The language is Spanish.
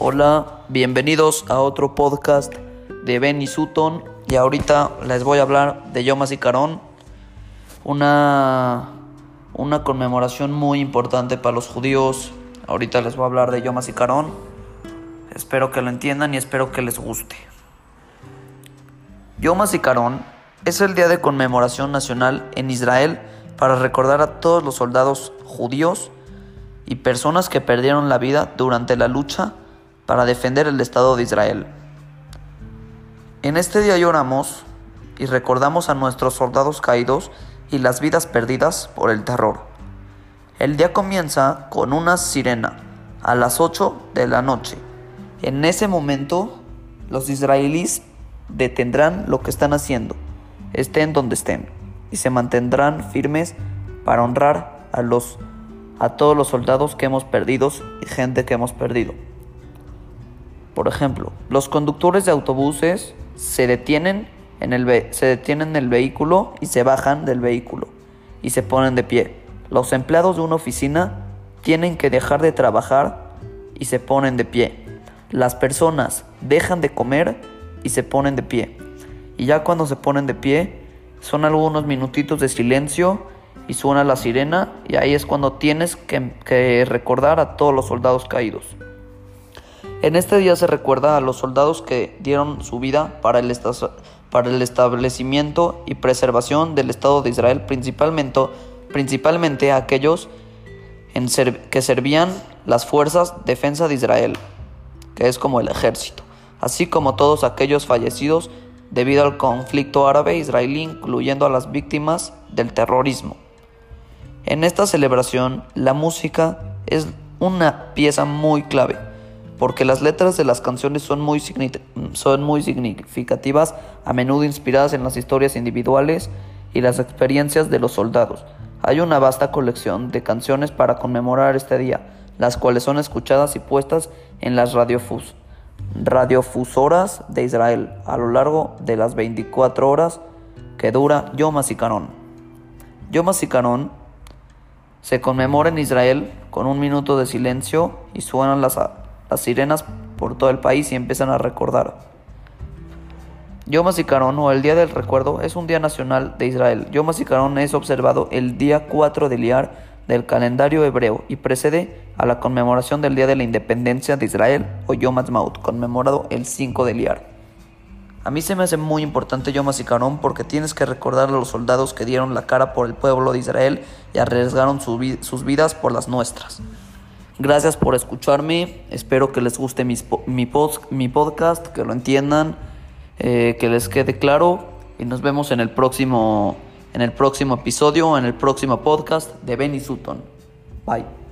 Hola, bienvenidos a otro podcast de Benny Sutton y ahorita les voy a hablar de Yom HaZikaron, una, una conmemoración muy importante para los judíos. Ahorita les voy a hablar de Yom HaZikaron. Espero que lo entiendan y espero que les guste. Yom HaZikaron es el día de conmemoración nacional en Israel para recordar a todos los soldados judíos y personas que perdieron la vida durante la lucha para defender el Estado de Israel. En este día lloramos y recordamos a nuestros soldados caídos y las vidas perdidas por el terror. El día comienza con una sirena a las 8 de la noche. En ese momento, los israelíes detendrán lo que están haciendo, estén donde estén, y se mantendrán firmes para honrar a los a todos los soldados que hemos perdido y gente que hemos perdido. Por ejemplo, los conductores de autobuses se detienen en el, se detienen en el vehículo y se bajan del vehículo y se ponen de pie. Los empleados de una oficina tienen que dejar de trabajar y se ponen de pie. Las personas dejan de comer y se ponen de pie. Y ya cuando se ponen de pie, son algunos minutitos de silencio y suena la sirena y ahí es cuando tienes que, recordar a todos los soldados caídos. En este día se recuerda a los soldados que dieron su vida para el, para el establecimiento y preservación del Estado de Israel, principalmente, principalmente aquellos que servían las fuerzas defensa de Israel, que es como el ejército, así como todos aquellos fallecidos debido al conflicto árabe-israelí, incluyendo a las víctimas del terrorismo. En esta celebración, la música es una pieza muy clave, porque las letras de las canciones son muy, son muy significativas, a menudo inspiradas en las historias individuales y las experiencias de los soldados. Hay una vasta colección de canciones para conmemorar este día, las cuales son escuchadas y puestas en las radiofus radiofusoras de Israel a lo largo de las 24 horas que dura Yom HaZikaron. Yom HaZikaron se conmemora en Israel con un minuto de silencio y suenan las, las sirenas por todo el país y empiezan a recordar. Yom HaZikaron o el Día del Recuerdo es un día nacional de Israel. Yom HaZikaron es observado el día 4 de Liar del calendario hebreo y precede a la conmemoración del Día de la Independencia de Israel o Yom HaTzmaut, conmemorado el 5 de Liar. A mí se me hace muy importante Yom HaZikaron porque tienes que recordar a los soldados que dieron la cara por el pueblo de Israel y arriesgaron sus vidas por las nuestras. Gracias por escucharme, espero que les guste mi, mi, podcast, que lo entiendan, eh, que les quede claro y nos vemos en el próximo, en el próximo episodio, en el próximo podcast de Benny Sutton. Bye.